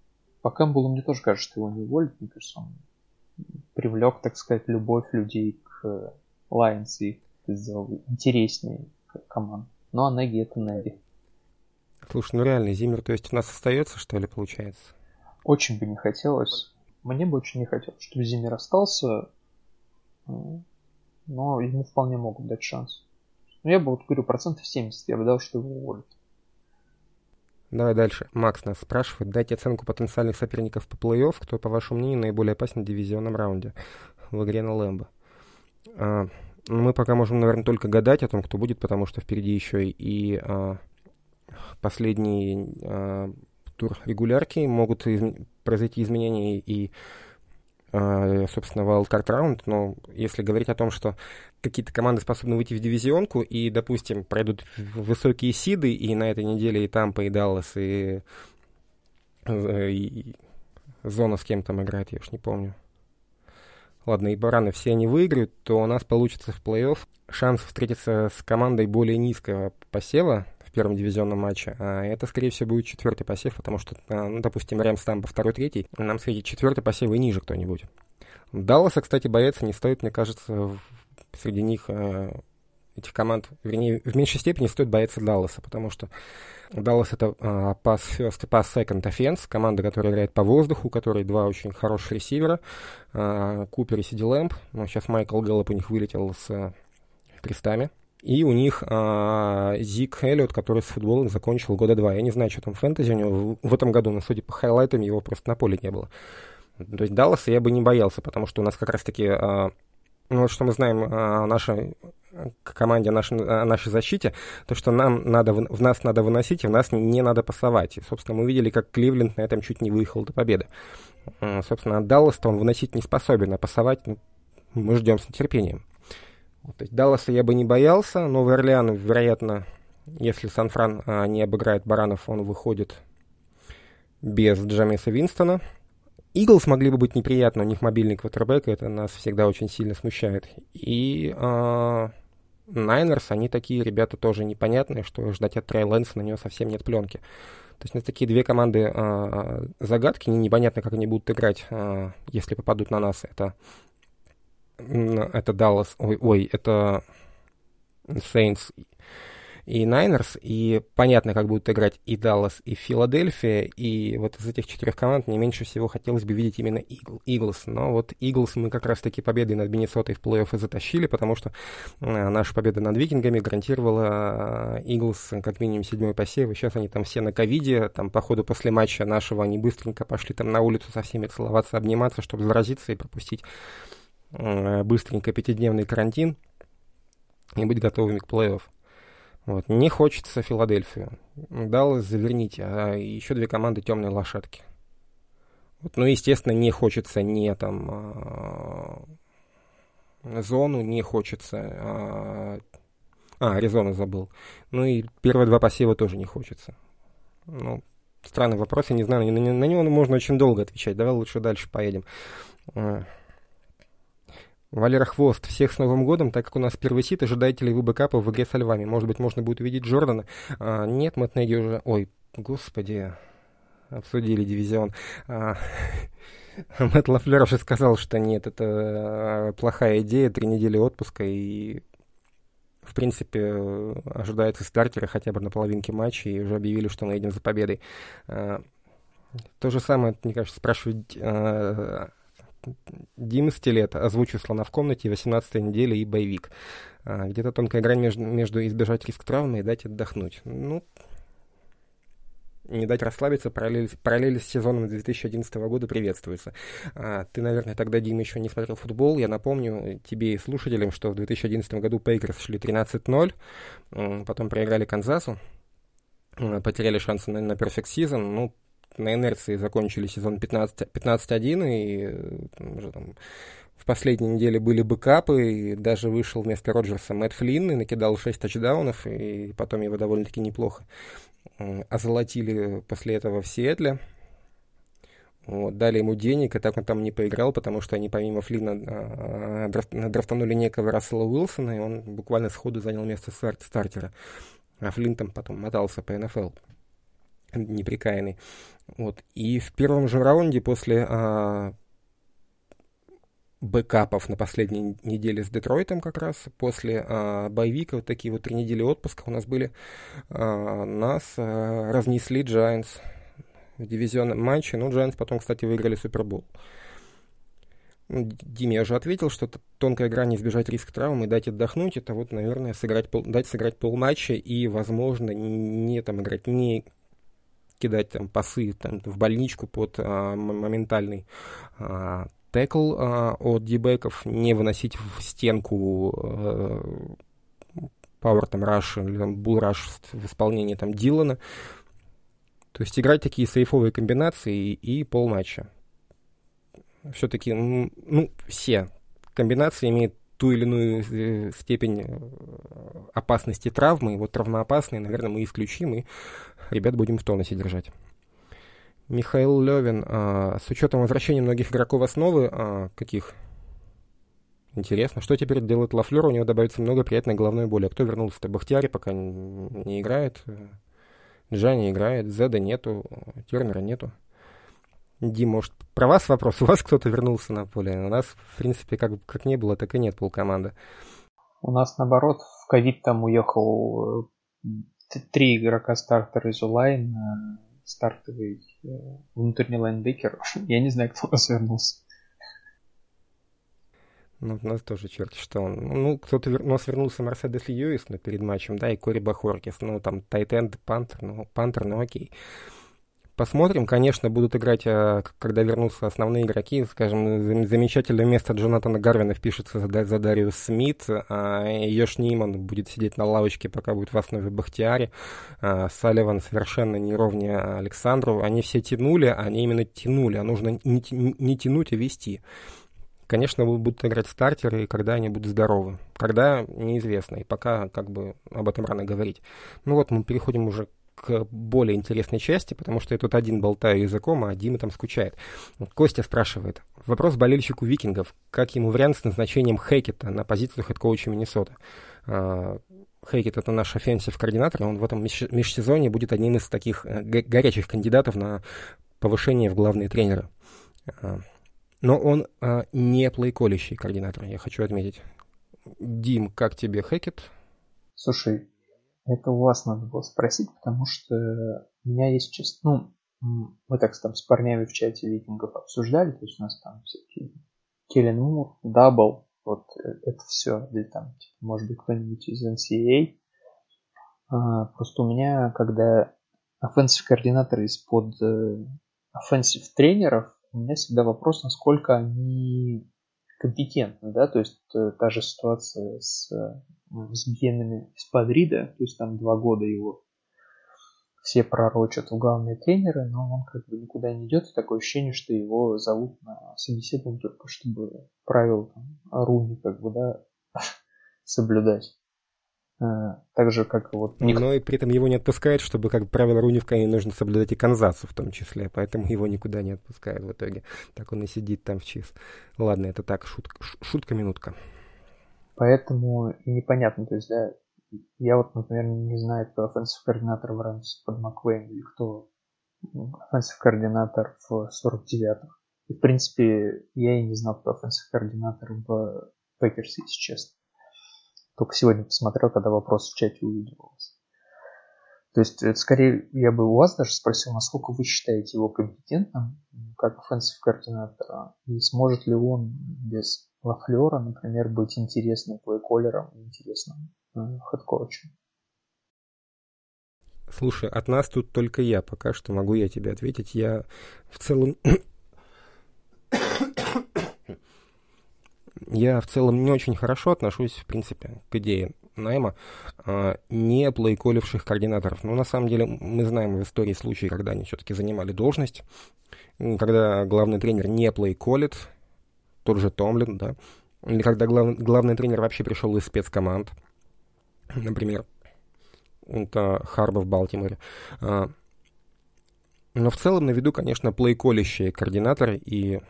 По Кэмпбеллу мне тоже кажется, что его не уволят. Мне кажется, он привлек, так сказать, любовь людей к Lions и сделал интереснее команду. Ну, а Неги это Неги. Слушай, ну реально, Зиммер, то есть у нас остается, что ли, получается? Очень бы не хотелось. Мне бы очень не хотелось, чтобы Зиммер остался, но ему вполне могут дать шанс. Но я бы вот говорю, процентов 70 я бы дал, что его уволят. Давай дальше. Макс нас спрашивает, дайте оценку потенциальных соперников по плей-офф, кто, по вашему мнению, наиболее опасен в дивизионном раунде в игре на Лэмбо. А, ну, мы пока можем, наверное, только гадать о том, кто будет, потому что впереди еще и а, последний а, тур регулярки, могут из... произойти изменения и собственно, wildcard раунд, но если говорить о том, что какие-то команды способны выйти в дивизионку и, допустим, пройдут высокие сиды, и на этой неделе и Тампа, и Даллас, и, э, и Зона с кем там играет, я уж не помню. Ладно, и Бараны все они выиграют, то у нас получится в плей-офф шанс встретиться с командой более низкого посева, в первом дивизионном матче. А это, скорее всего, будет четвертый посев, потому что, а, ну, допустим, Рэмс там по второй, третий, нам светит четвертый посев и ниже кто-нибудь. Далласа, кстати, бояться не стоит, мне кажется, среди них а, этих команд, вернее, в меньшей степени стоит бояться Далласа, потому что Даллас это uh, pass first и pass second offense, команда, которая играет по воздуху, у которой два очень хороших ресивера, uh, Купер и Сиди Лэмп, ну, сейчас Майкл Гэллоп у них вылетел с uh, крестами, и у них а, Зик Эллиот, который с футболом закончил года два. Я не знаю, что там фэнтези у него в, в этом году, но судя по хайлайтам, его просто на поле не было. То есть Далласа я бы не боялся, потому что у нас как раз-таки, а, ну вот что мы знаем о нашей команде, нашей, нашей защите, то, что нам надо, в нас надо выносить, и в нас не надо пасовать. И, собственно, мы видели, как Кливленд на этом чуть не выехал до победы. Собственно, Даллас-то он выносить не способен, а пасовать ну, мы ждем с нетерпением. Есть Далласа я бы не боялся. Новый Орлеан, вероятно, если Сан-Фран а, не обыграет Баранов, он выходит без Джамиса Винстона. Иглс могли бы быть неприятны, у них мобильный квотербек, это нас всегда очень сильно смущает. И Найнерс, они такие ребята тоже непонятные, что ждать от Трей Лэнса на него совсем нет пленки. То есть у нас такие две команды а, загадки, непонятно, как они будут играть, а, если попадут на нас. Это это Даллас, ой, ой, это Saints и Найнерс, и понятно, как будут играть и Даллас, и Филадельфия, и вот из этих четырех команд мне меньше всего хотелось бы видеть именно Иглс, но вот Иглс мы как раз-таки победой над Миннесотой в плей-офф и затащили, потому что э, наша победа над Викингами гарантировала Иглс как минимум седьмой посев, и сейчас они там все на ковиде, там по ходу после матча нашего они быстренько пошли там на улицу со всеми целоваться, обниматься, чтобы заразиться и пропустить Э, быстренько пятидневный карантин и быть готовыми к плей-офф. Вот. Не хочется Филадельфию. Даллас заверните, а еще две команды темные лошадки. Вот, ну, естественно, не хочется не там а, зону, не хочется. А, а, Аризону забыл. Ну и первые два посева тоже не хочется. Ну, странный вопрос, я не знаю, на, на него можно очень долго отвечать. Давай лучше дальше поедем. А, Валера Хвост, всех с Новым годом, так как у нас первый сит, ожидаете ли вы бэкапа в игре со львами? Может быть, можно будет увидеть Джордана? А, нет, Мэтт Неги уже... Ой, господи, обсудили дивизион. А, <laughs> Мэтт Лафлер уже сказал, что нет, это а, плохая идея, три недели отпуска, и в принципе, ожидается стартеры хотя бы на половинке матча, и уже объявили, что мы едем за победой. А, то же самое, мне кажется, спрашивать а, Дима Стилет, озвучу «Слона в комнате», 18 неделя и боевик. А, где-то тонкая грань между, между избежать риск травмы и дать отдохнуть. Ну, не дать расслабиться, параллель, параллель с сезоном 2011 года приветствуется. А, ты, наверное, тогда, Дима, еще не смотрел футбол. Я напомню тебе и слушателям, что в 2011 году Пейкерс шли 13-0, потом проиграли Канзасу, потеряли шансы на, на Perfect Season. Ну, на инерции закончили сезон 15-1, и уже там в последней неделе были бэкапы, и даже вышел вместо Роджерса Мэтт Флинн и накидал 6 тачдаунов, и потом его довольно-таки неплохо озолотили после этого в Сиэтле. Вот, дали ему денег, и так он там не поиграл, потому что они помимо Флина а, а, драфтанули некого Рассела Уилсона, и он буквально сходу занял место старт стартера. А Флинн там потом мотался по НФЛ неприкаянный. Вот. И в первом же раунде после а, бэкапов на последней неделе с Детройтом как раз. После э, боевика, вот такие вот три недели отпуска у нас были, э, нас э, разнесли Giants в дивизионном матче. Ну, Giants потом, кстати, выиграли Супербол. Диме, я же ответил, что тонкая грань избежать риск травмы дать отдохнуть. Это вот, наверное, сыграть, пол, дать сыграть полматча и, возможно, не там играть, не кидать там пасы там, в больничку под а, моментальный а, текл а, от дебеков, не выносить в стенку а, Power там Rush или там Bull Rush в исполнении там Дилана. То есть играть такие сейфовые комбинации и, и полматча. Все-таки, ну, все комбинации имеют ту или иную э, степень э, опасности травмы. И вот травмоопасные, наверное, мы исключим, и ребят будем в тонусе держать. Михаил Левин, а, с учетом возвращения многих игроков основы, а, каких? Интересно, что теперь делает Лафлер? У него добавится много приятной головной боли. А кто вернулся-то? Бахтиари пока не, играет. Джайр не играет. Зеда нету. Тернера нету. Дим, может, про вас вопрос? У вас кто-то вернулся на поле? У нас, в принципе, как, как не было, так и нет полкоманды. У нас, наоборот, в ковид там уехал э, три игрока стартера из O-line, стартовый э, внутренний лайнбекер. <laughs> Я не знаю, кто у нас вернулся. Ну, у нас тоже черт что он. Ну, кто-то вер... у нас вернулся Мерседес Льюис ну, перед матчем, да, и Кори Бахоркис. Ну, там Тайтенд, Пантер, ну, Пантер, ну окей. Посмотрим, конечно, будут играть, а, когда вернутся основные игроки. Скажем, замечательное место Джонатана Гарвина впишется за, Дариус Смит. А Йош Ниман будет сидеть на лавочке, пока будет в основе Бахтиари. А Салливан совершенно не ровнее Александру. Они все тянули, они именно тянули. А нужно не, не тянуть, а вести. Конечно, будут играть стартеры, и когда они будут здоровы. Когда, неизвестно, и пока как бы об этом рано говорить. Ну вот, мы переходим уже к более интересной части, потому что я тут один болтаю языком, а Дима там скучает. Костя спрашивает. Вопрос болельщику викингов. Как ему вариант с назначением Хэкета на позицию head coach а Миннесота? Хэкет это наш offensive координатор, он в этом межсезонье будет одним из таких э, горячих кандидатов на повышение в главные тренеры. А, но он а, не плейколлящий координатор, я хочу отметить. Дим, как тебе Хэкет? Слушай, это у вас надо было спросить, потому что у меня есть честно, ну, мы так там с парнями в чате викингов обсуждали, то есть у нас там всякие Келлен Мур, Дейбол, вот э, это все, или там, типа, может быть, кто-нибудь из NCAA. А, просто у меня, когда offensive координатор из-под offensive э, тренеров, у меня всегда вопрос, насколько они компетентны, да, то есть э, та же ситуация с с генами из Падрида, то есть там два года его все пророчат в главные тренеры, но он как бы никуда не идет, и такое ощущение, что его зовут на собеседование только чтобы правила там, Руни как бы, да, <laughs> соблюдать. А, так же, как вот... Но и при этом его не отпускают, чтобы как правило Руни в Кане нужно соблюдать и Канзасу в том числе, поэтому его никуда не отпускают в итоге. Так он и сидит там в чиз. Ладно, это так, шутка, шутка-минутка. Поэтому и непонятно, то есть, да, я вот, например, не знаю, кто offensive координатор в Рэмс под Маквейн или кто offensive координатор в 49-х. И, в принципе, я и не знал, кто offensive координатор в Packers, если честно. Только сегодня посмотрел, когда вопрос в чате увидел у вас. То есть, это скорее, я бы у вас даже спросил, насколько вы считаете его компетентным, как offensive координатора, и сможет ли он без Лафлера, например, быть интересным плейколлером интересным э, head coach ем. Слушай, от нас тут только я пока что могу я тебе ответить. Я в целом... я в целом не очень хорошо отношусь, в принципе, к идее найма а, не плейколивших координаторов. Но на самом деле мы знаем в истории случаи, когда они все-таки занимали должность, когда главный тренер не плейколит, тот же Томлин, да, или когда глав, главный тренер вообще пришел из спецкоманд, например, это Харба в Балтиморе. А, но в целом на виду, конечно, плейколлящие координаторы, и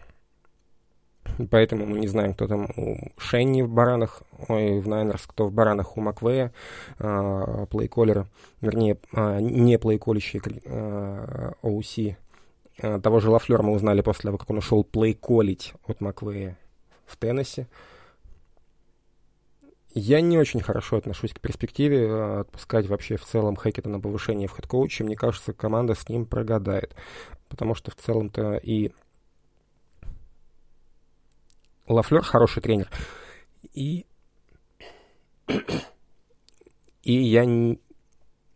поэтому мы не знаем, кто там у Шенни в Баранах, ой, в Niners, кто в Баранах у Маквея, а, плейколлера, вернее, а, не плейколлящие а, OC, Э, того же Лафлера мы узнали после того, как он ушел плейколлить от Маквея в Теннессе. Я не очень хорошо отношусь к перспективе э, отпускать вообще в целом Хэкета на повышение в head coach и. Мне кажется, команда с ним прогадает. Потому что в целом-то и Лафлер хороший тренер. И, и я не,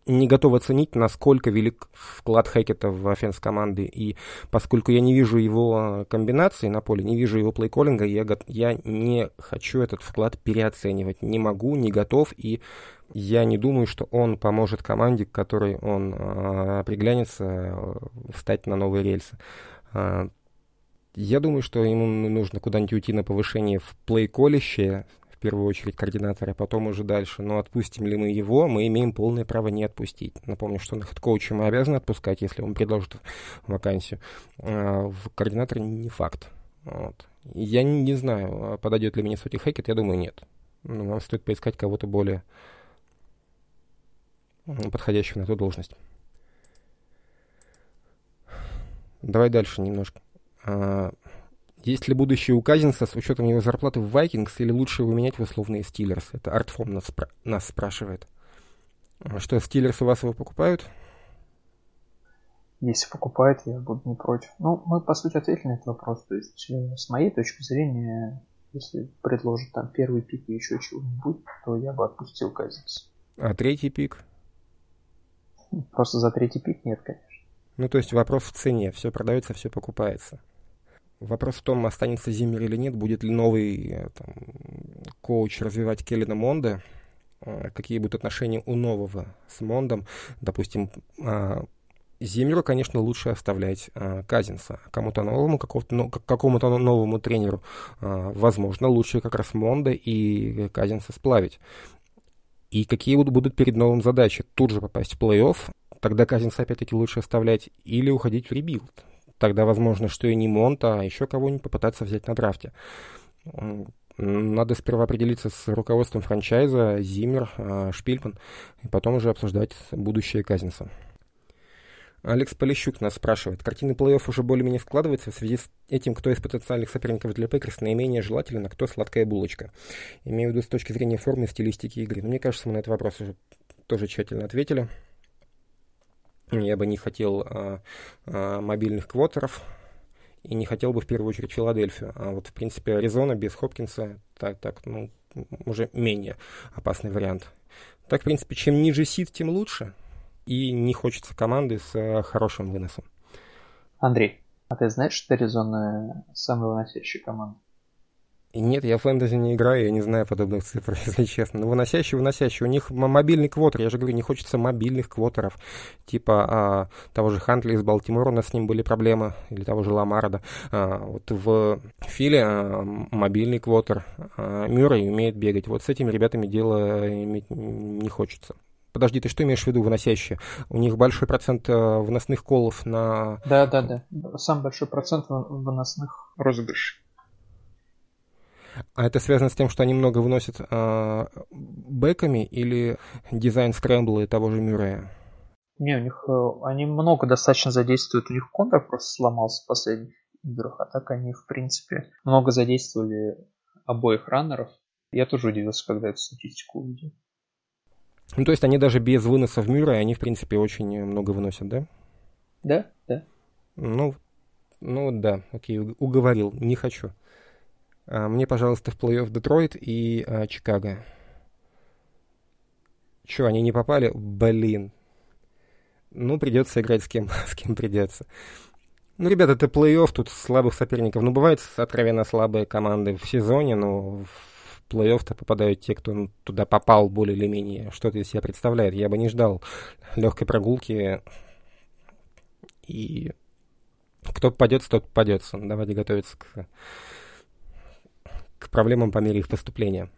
не готов оценить, насколько велик вклад Хэкета в offense команды. И поскольку я не вижу его комбинации на поле, не вижу его плейколлинга, я, я не хочу этот вклад переоценивать. Не могу, не готов. И я не думаю, что он поможет команде, к которой он э, приглянется, встать на новые рельсы. Э, я думаю, что ему нужно куда-нибудь уйти на повышение в плейколлящие, в первую очередь координаторы, а потом уже дальше. Но отпустим ли мы его, мы имеем полное право не отпустить. Напомню, что на head coach а мы обязаны отпускать, если он предложит <laughs> вакансию. А в координаторы не факт. Вот. Я не, не знаю, подойдет ли Миннесоте Хэкет, я думаю, нет. Ну, нам стоит поискать кого-то более подходящего на эту должность. Давай дальше немножко. А, есть ли будущее у Казинса с учетом его зарплаты в Вайкингс или лучше его менять в условные Стиллерс? Это Артфом нас, спра- нас спрашивает. А что, Стиллерс у вас его покупают? Если покупают, я буду не против. Ну, мы, по сути, ответили на этот вопрос. То есть, э, с моей точки зрения, если предложат там первый пик и еще чего-нибудь, то я бы отпустил Казинс. А третий пик? Просто за третий пик нет, конечно. Ну, то есть вопрос в цене. Все продается, все покупается. Вопрос в том, останется Зиммер или нет, будет ли новый э, там, коуч развивать Келлина Монда, э, какие будут отношения у нового с Мондом. Допустим, а, Зиммеру, конечно, лучше оставлять а, Казинса. Кому-то новому, какому-то новому тренеру, а, возможно, лучше как раз Монда и Казинса сплавить. И какие будут перед новым задачи? Тут же попасть в плей-офф, тогда Казинса опять-таки лучше оставлять или уходить в rebuild тогда возможно, что и не Монда, а еще кого-нибудь попытаться взять на драфте. Надо сперва определиться с руководством франчайза, Зиммер, а, Шпильман, и потом уже обсуждать будущее Казинса. Алекс Полищук нас спрашивает. Картины плей-офф уже более-менее складываются. В связи с этим, кто из потенциальных соперников для Packers наименее желателен, а кто сладкая булочка. Имею в виду с точки зрения формы и стилистики игры. Но мне кажется, мы на этот вопрос уже тоже тщательно ответили. Я бы не хотел а, а, мобильных квотеров и не хотел бы в первую очередь Филадельфию. А вот, в принципе, Аризона без Хопкинса, так, так, ну, уже менее опасный вариант. Так, в принципе, чем ниже сид, тем лучше. И не хочется команды с а, хорошим выносом. Андрей, а ты знаешь, что Аризона самая выносящая команда? Нет, я в фэнтези не играю, я не знаю подобных цифр, <laughs> если честно. Но выносящий, выносящий. У них мобильный квотер, я же говорю, не хочется мобильных квотеров. Типа а, того же Хантли из Балтимора, у нас с ним были проблемы, или того же Ламарда. А, вот в Филе а, мобильный квотер. А, Мюррей умеет бегать. Вот с этими ребятами дело иметь не хочется. Подожди, ты что имеешь в виду выносящие? У них большой процент э, выносных колов на... Да, да, да. Сам большой процент выносных розыгрышей. А это связано с тем, что они много выносят э, бэками или дизайн скрэмбла и того же Мюррея? Не, у них э, они много достаточно задействуют. У них контр просто сломался в последних играх, а так они, в принципе, много задействовали обоих раннеров. Я тоже удивился, когда эту статистику увидел. Ну, то есть они даже без выноса в Мюррея, они, в принципе, очень много выносят, да? Да, да. Ну, ну да, окей, уговорил, не хочу. А, мне, пожалуйста, в плей-офф Детройт и а, Чикаго. Че, они не попали? Блин. Ну, придется играть с кем, <laughs> с кем придется. Ну, ребята, это плей-офф, тут слабых соперников. Ну, бывают откровенно слабые команды в сезоне, но в плей-офф-то попадают те, кто туда попал более или менее, что-то из себя представляет. Я бы не ждал легкой прогулки. И кто попадется, тот попадется. Давайте готовиться к к проблемам по мере их поступления.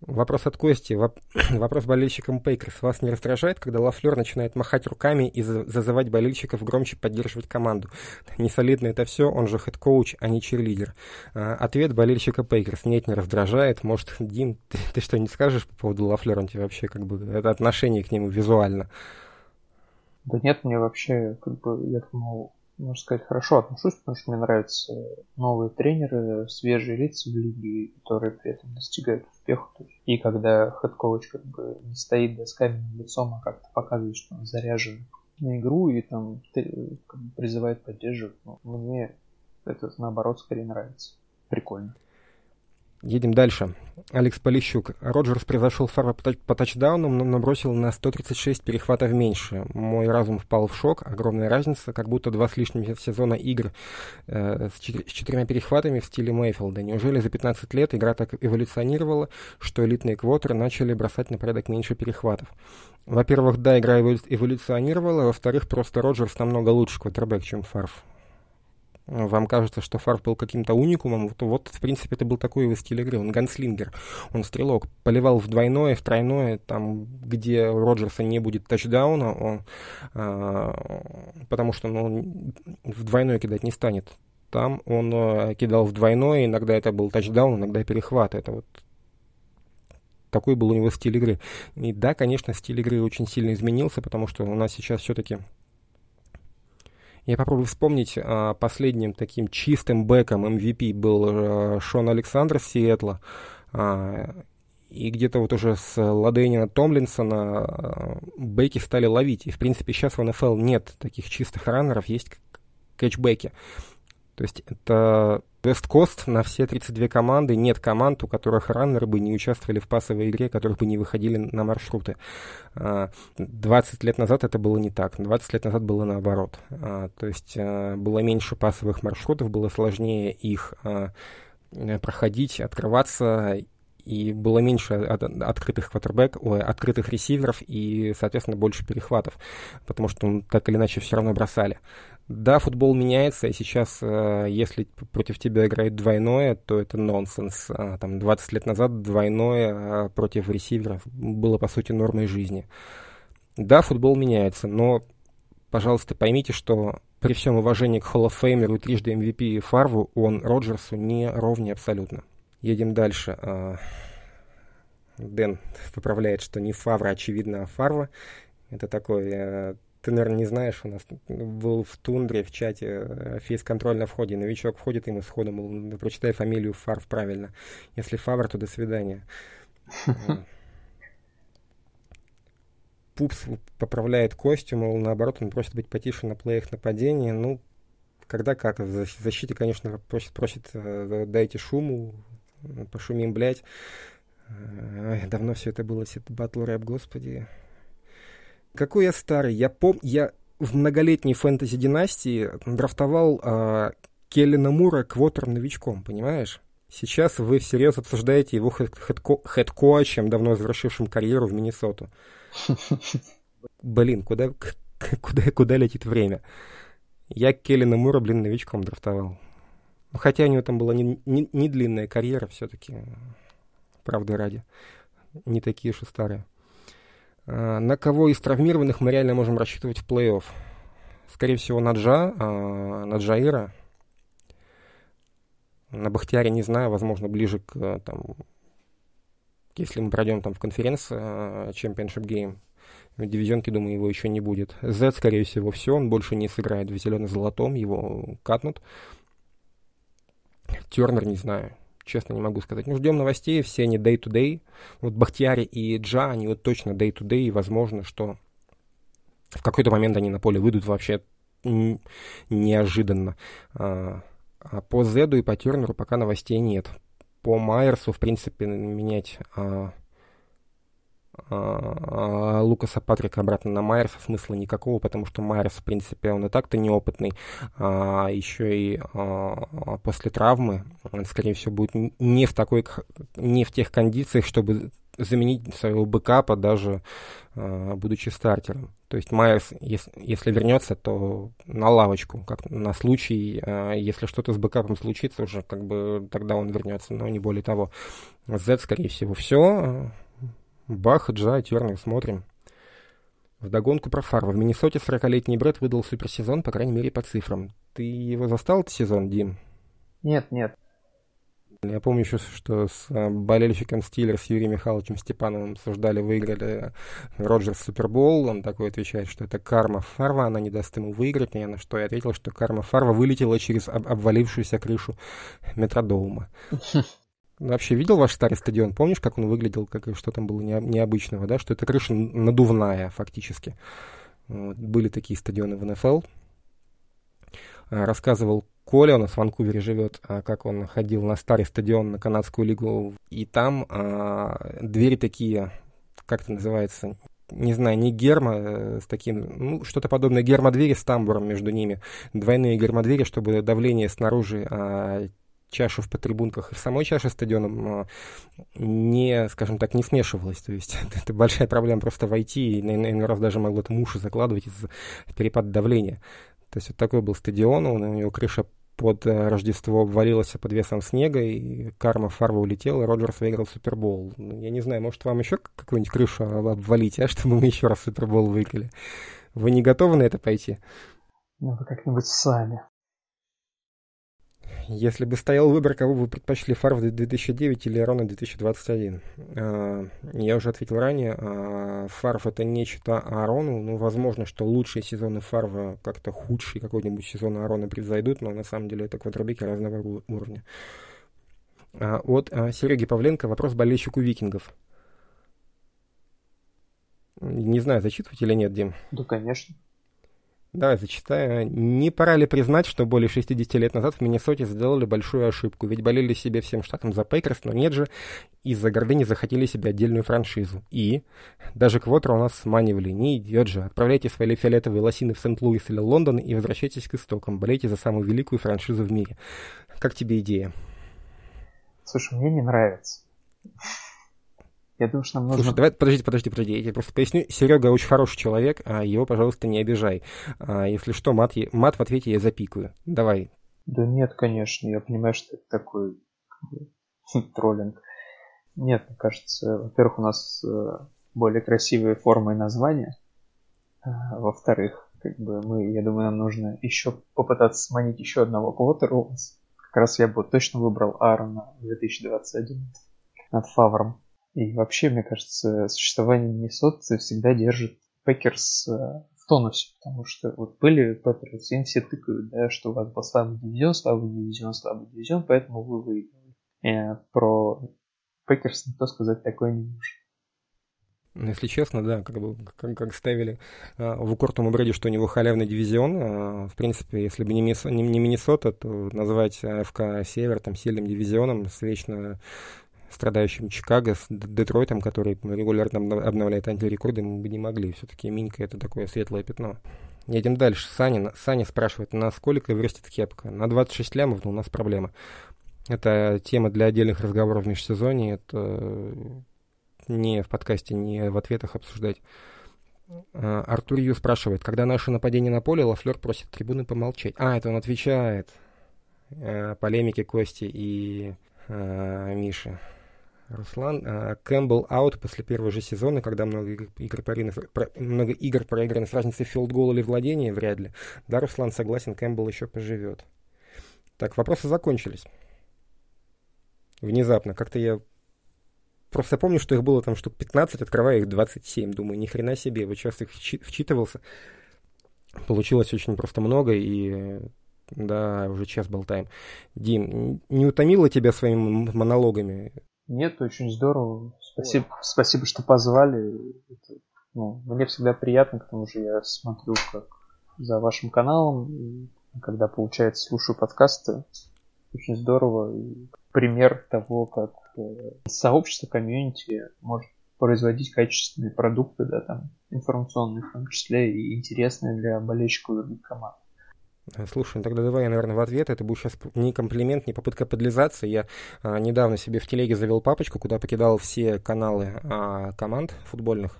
Вопрос от Кости. Воп... <clears throat> Вопрос болельщикам Packers. Вас не раздражает, когда Лафлер начинает махать руками и зазывать болельщиков громче поддерживать команду? <laughs> Не солидно это все, он же head coach, а не черлидер. А, ответ болельщика Packers. Нет, не раздражает. Может, Дим, <laughs> ты, ты что, не скажешь по поводу Лафлера? Он тебе вообще как бы... Это отношение к нему визуально. Да нет, мне вообще, как бы, я думал, можно сказать, хорошо отношусь, потому что мне нравятся новые тренеры, свежие лица в лиге, которые при этом достигают успеха. И когда head coach как бы не стоит да, с каменным лицом, а как-то показывает, что он заряжен на игру и там как бы, призывает поддерживать, ну, мне это наоборот скорее нравится. Прикольно. Едем дальше. Алекс Полищук. Роджерс превзошел Фавра по тачдаунам, но набросил на 136 перехватов меньше. Мой разум впал в шок. Огромная разница, как будто два с лишним сезона игр э, с, четыр- с четырьмя перехватами в стиле Мейфилда. Неужели за 15 лет игра так эволюционировала, что элитные квотеры начали бросать на порядок меньше перехватов? Во-первых, да, игра эволюционировала. Во-вторых, просто Роджерс намного лучше квотербек, чем Фарф вам кажется, что Фарф был каким-то уникумом, вот, вот, в принципе, это был такой его стиль игры. Он ганслингер, он стрелок, поливал в двойное, в тройное, там, где у Роджерса не будет тачдауна, он, а, потому что ну, в двойное кидать не станет. Там он а, кидал в двойное, иногда это был тачдаун, иногда перехват. Это вот такой был у него стиль игры. И да, конечно, стиль игры очень сильно изменился, потому что у нас сейчас все-таки я попробую вспомнить, а, последним таким чистым бэком MVP был а, Шон Александр Сиэтла. А, и где-то вот уже с Ладейнина Томлинсона бэки стали ловить. И, в принципе, сейчас в НФЛ нет таких чистых раннеров, есть кэтчбеки. То есть это Весткост на все 32 команды. Нет команд, у которых раннеры бы не участвовали в пасовой игре, которых бы не выходили на маршруты. 20 лет назад это было не так. 20 лет назад было наоборот. То есть э, было меньше пасовых маршрутов, было сложнее их проходить, открываться и было меньше от, открытых квотербек, открытых ресиверов и, соответственно, больше перехватов, потому что ну, так или иначе все равно бросали. Да, футбол меняется, и сейчас, э, если против тебя играет двойное, то это нонсенс. А, там 20 лет назад двойное а, против ресиверов было, по сути, нормой жизни. Да, футбол меняется, но, пожалуйста, поймите, что при всем уважении к Холлофеймеру и трижды MVP Фарву, он Роджерсу не ровнее абсолютно. Едем дальше. А, Дэн поправляет, что не Фавра, очевидно, а Фарва. Это такой э, ты, наверное, не знаешь, у нас был в тундре в чате э, фейс-контроль на входе. Новичок входит ему сходу, мол, прочитай фамилию Фарв правильно. Если Фавр, то до свидания. <laughs> Пупс поправляет Костю, мол, наоборот, он просит быть потише на плеях нападения. Ну, когда как. В защите, конечно, просит, просит э, дайте шуму, пошумим, блядь. Ой, давно все это было, все это батл рэп, господи. Какой я старый. Я пом... Я в многолетней фэнтези-династии драфтовал э, Келлина Мура квотер-новичком, понимаешь? Сейчас вы всерьез обсуждаете его хед-коачем, давно завершившим карьеру в Миннесоту. Блин, куда, куда, куда летит время? Я Келлина Мура, блин, новичком драфтовал. Хотя у него там была не, не, не длинная карьера все-таки, правда ради. Не такие уж и старые. А, на кого из травмированных мы реально можем рассчитывать в плей-офф? Скорее всего, на Джа, а, на Джаира. На Бахтиаре не знаю, возможно, ближе к там, если мы пройдем там в конференцию а, Championship Game, в дивизионке, думаю, его еще не будет. Z, скорее всего, все, он больше не сыграет в зелено-золотом, его катнут. Тернер, не знаю честно не могу сказать. Ну, ждем новостей, все они day-to-day. Вот Бахтияри и Джа, они вот точно day-to-day, и возможно, что в какой-то момент они на поле выйдут вообще неожиданно. А, а по Зеду и по Тернеру пока новостей нет. По Майерсу, в принципе, менять а, Лукаса Патрика обратно на Майерса смысла никакого, потому что Майерс, в принципе, он и так-то неопытный, а еще и а, после травмы, он, скорее всего, будет не в такой, не в тех кондициях, чтобы заменить своего бэкапа, даже а, будучи стартером. То есть Майерс, если, если вернется, то на лавочку, как на случай, а, если что-то с бэкапом случится, уже как бы тогда он вернется, но не более того. Z, скорее всего, все Бах, Джа, Тернер, смотрим. В догонку про Фарва. В Миннесоте 40-летний Брэд выдал суперсезон, по крайней мере, по цифрам. Ты его застал, этот сезон, Дим? Нет, нет. Я помню еще, что с э, болельщиком Стиллер, с Юрием Михайловичем Степановым обсуждали, выиграли Роджерс Супербол. Он такой отвечает, что это карма Фарва, она не даст ему выиграть. И я на что я ответил, что карма Фарва вылетела через об обвалившуюся крышу метродоума. <laughs> Вообще видел ваш старый стадион? Помнишь, как он выглядел, как, что там было необычного, да? Что это крыша надувная фактически. Вот. Были такие стадионы в НФЛ. А, рассказывал Коля, нас в Ванкувере живет, а, как он ходил на старый стадион, на канадскую лигу, и там а, двери такие, как это называется, не знаю, не герма э, с таким, ну, что-то подобное гермодвери с тамбуром между ними, двойные гермодвери, чтобы давление снаружи а, чашу в потрибунках и в самой чаше стадиона не, скажем так, не смешивалось. То есть <laughs> это большая проблема просто войти, и на раз даже могло там уши закладывать из-за перепада давления. То есть вот такой был стадион, у него крыша под э, Рождество обвалилась под весом снега, и карма фарва улетела, и Роджерс выиграл Супербол. Ну, я не знаю, может вам еще какую-нибудь крышу обвалить, а, <laughs> чтобы мы еще раз Супербол выиграли? Вы не готовы на это пойти? Ну, вы как-нибудь сами. Если бы стоял выбор, кого бы предпочли Фарв 2009 или Рона 2021? А, я уже ответил ранее, а, Фарв это нечто Арону. Ну, возможно, что лучшие сезоны Фарва как-то худшие какой-нибудь сезон Арона превзойдут, но на самом деле это квадробеки разного уровня. А, от Сереги Павленко вопрос болельщику викингов. Не знаю, зачитывать или нет, Дим? Да, конечно. Давай зачитаю. Не пора ли признать, что более 60 лет назад в Миннесоте сделали большую ошибку? Ведь болели себе всем штатом за Пейкерс, но нет же, из-за гордыни захотели себе отдельную франшизу. И даже квотера у нас сманивали. Не идет же. Отправляйте свои фиолетовые лосины в Сент-Луис или Лондон и возвращайтесь к истокам. Болейте за самую великую франшизу в мире. Как тебе идея? Слушай, мне не нравится. Я думаю, что нам нужно... Слушай, давай, подожди, подожди, подожди, я тебе просто поясню. Серега очень хороший человек, а его, пожалуйста, не обижай. А, если что, мат, мат в ответе я запикаю. Давай. Да нет, конечно, я понимаю, что это такой <laughs> троллинг. Нет, мне кажется, во-первых, у нас э, более красивые формы и названия. А, во-вторых, как бы мы, я думаю, нам нужно еще попытаться сманить еще одного квотера. Как раз я бы точно выбрал Аарона 2021 над Фавром. И вообще, мне кажется, существование Миннесоты всегда держит Packers э, в тонусе, потому что вот были Patriots, им все тыкают, да, что у вас был слабый дивизион, слабый дивизион, слабый дивизион, поэтому вы выиграли. Э, про Packers никто сказать такое не может. Ну, если честно, да, как бы как, как ставили э, в укор Тому что у него халявный дивизион. Э, в принципе, если бы не, Миннесота, не, не Миннесота, то назвать NFC Север там сильным дивизионом с вечно страдающим Чикаго, с Детройтом, который регулярно обновляет антирекорды, мы бы не могли. Все-таки Минька это такое светлое пятно. Едем дальше. Саня, Саня спрашивает, насколько вырастет кепка? На 26 лямов, но у нас проблема. Это тема для отдельных разговоров в межсезонье. Это не в подкасте, не в ответах обсуждать. А, Артур Ю спрашивает, когда наше нападение на поле, Лафлер просит трибуны помолчать. А, это он отвечает. Э, полемики Кости и э, Миши. Руслан. А, Кэмпбелл out после первого же сезона, когда много игр, игр, много игр проиграно с разницей field goal или владения, вряд ли. Да, Руслан согласен, Кэмпбелл еще поживет. Так, вопросы закончились. Внезапно. Как-то я просто помню, что их было там штук 15, открывая их 27. Думаю, ни хрена себе, вот сейчас их вчитывался. Получилось очень просто много, и да, уже час болтаем. Дим, не утомило тебя своими монологами? Нет, очень здорово. Спасибо, спасибо что позвали. Это, ну, мне всегда приятно, к тому же я смотрю как за вашим каналом, и когда, получается, слушаю подкасты, очень здорово. И пример того, как э, сообщество, комьюнити может производить качественные продукты, да, там, информационные в том числе, и интересные для болельщиков других команд. Слушай, ну тогда давай я, наверное, в ответ. Это будет сейчас не комплимент, не попытка подлизаться. Я а, недавно себе в телеге завел папочку, куда покидал все каналы а, команд футбольных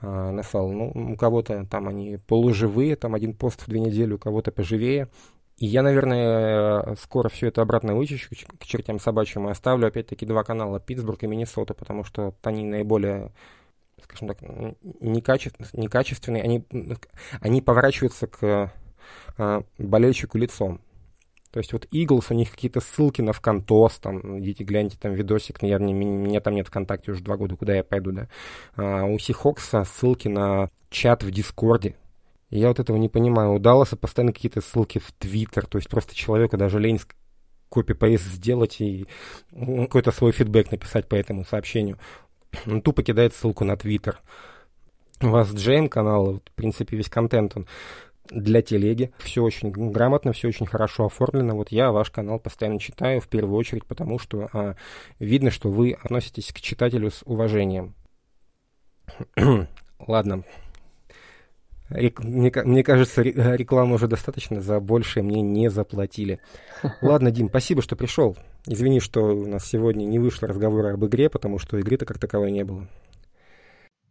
а, NFL. Ну, у кого-то там они полуживые, там один пост в две недели, у кого-то поживее. И я, наверное, скоро все это обратно вычищу к чертям собачьим и оставлю опять-таки два канала Питтсбург и Миннесота, потому что они наиболее скажем так, некачественные они, они поворачиваются к а, болельщику лицом. То есть вот Eagles, у них какие-то ссылки на ВКонтос, там, идите гляньте там видосик, я, не, меня там нет ВКонтакте уже два года, куда я пойду, да. А у Сихокса ссылки на чат в Дискорде. Я вот этого не понимаю. У Далласа постоянно какие-то ссылки в Твиттер, то есть просто человека даже лень копи-пейст сделать и какой-то свой фидбэк написать по этому сообщению. Он тупо кидает ссылку на Твиттер. У вас Джейм канал, в принципе, весь контент он для телеги. Все очень грамотно, все очень хорошо оформлено. Вот я ваш канал постоянно читаю, в первую очередь, потому что а, видно, что вы относитесь к читателю с уважением. <clears throat> Ладно. Рек, мне, мне кажется, рекламы уже достаточно, за большее мне не заплатили. <laughs> Ладно, Дим, спасибо, что пришел. Извини, что у нас сегодня не вышло разговора об игре, потому что игры-то как таковой не было.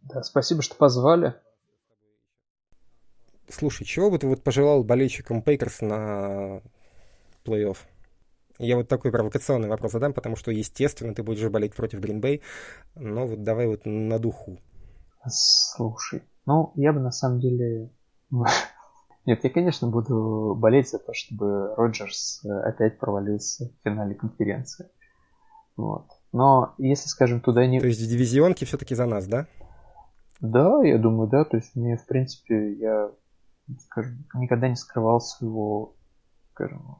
Да, спасибо, что позвали. Слушай, чего бы ты вот пожелал болельщикам Пейкерс на плей-офф? Я вот такой провокационный вопрос задам, потому что, естественно, ты будешь болеть против Гринбей, но вот давай вот на духу. Слушай, ну, я бы на самом деле... <laughs> Нет, я, конечно, буду болеть за то, чтобы Роджерс опять провалился в финале конференции. Вот. Но если, скажем, туда не... То есть в дивизионке все-таки за нас, да? Да, я думаю, да. То есть мне, в принципе, я скажем, никогда не скрывал своего, скажем,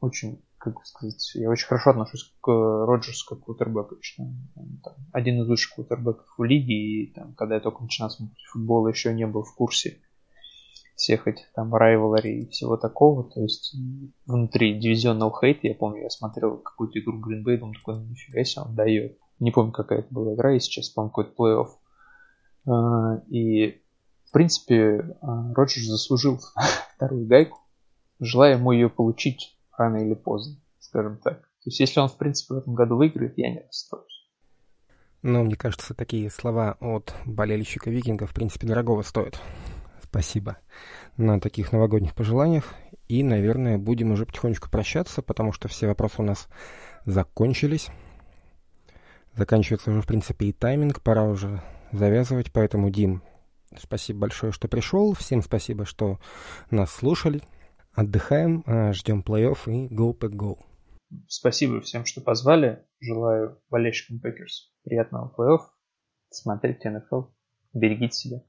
очень, как бы сказать, я очень хорошо отношусь к Роджерсу как кутербеку. один из лучших кутербеков в лиге, и там, когда я только начинал смотреть футбол, еще не был в курсе всех этих там райвелари и всего такого. То есть внутри дивизионного хейта, я помню, я смотрел какую-то игру Green Bay, думаю, такой, нифига себе он дает. Не помню, какая это была игра, и сейчас, по-моему, какой-то плей-офф. А, и в принципе, а, Роджерс заслужил <laughs> вторую гайку. Желаю ему ее получить рано или поздно, скажем так. То есть, если он, в принципе, в этом году выиграет, я не расстроюсь. Ну, мне кажется, такие слова от болельщика Викинга, в принципе, дорогого стоят. Спасибо на таких новогодних пожеланиях. И, наверное, будем уже потихонечку прощаться, потому что все вопросы у нас закончились. Заканчивается уже, в принципе, и тайминг. Пора уже завязывать. Поэтому, Дим, Спасибо большое, что пришел. Всем спасибо, что нас слушали. Отдыхаем, а, ждем плей-офф и go pack go. Спасибо всем, что позвали. Желаю болельщикам Packers приятного плей-офф. Смотрите NFL. Берегите себя.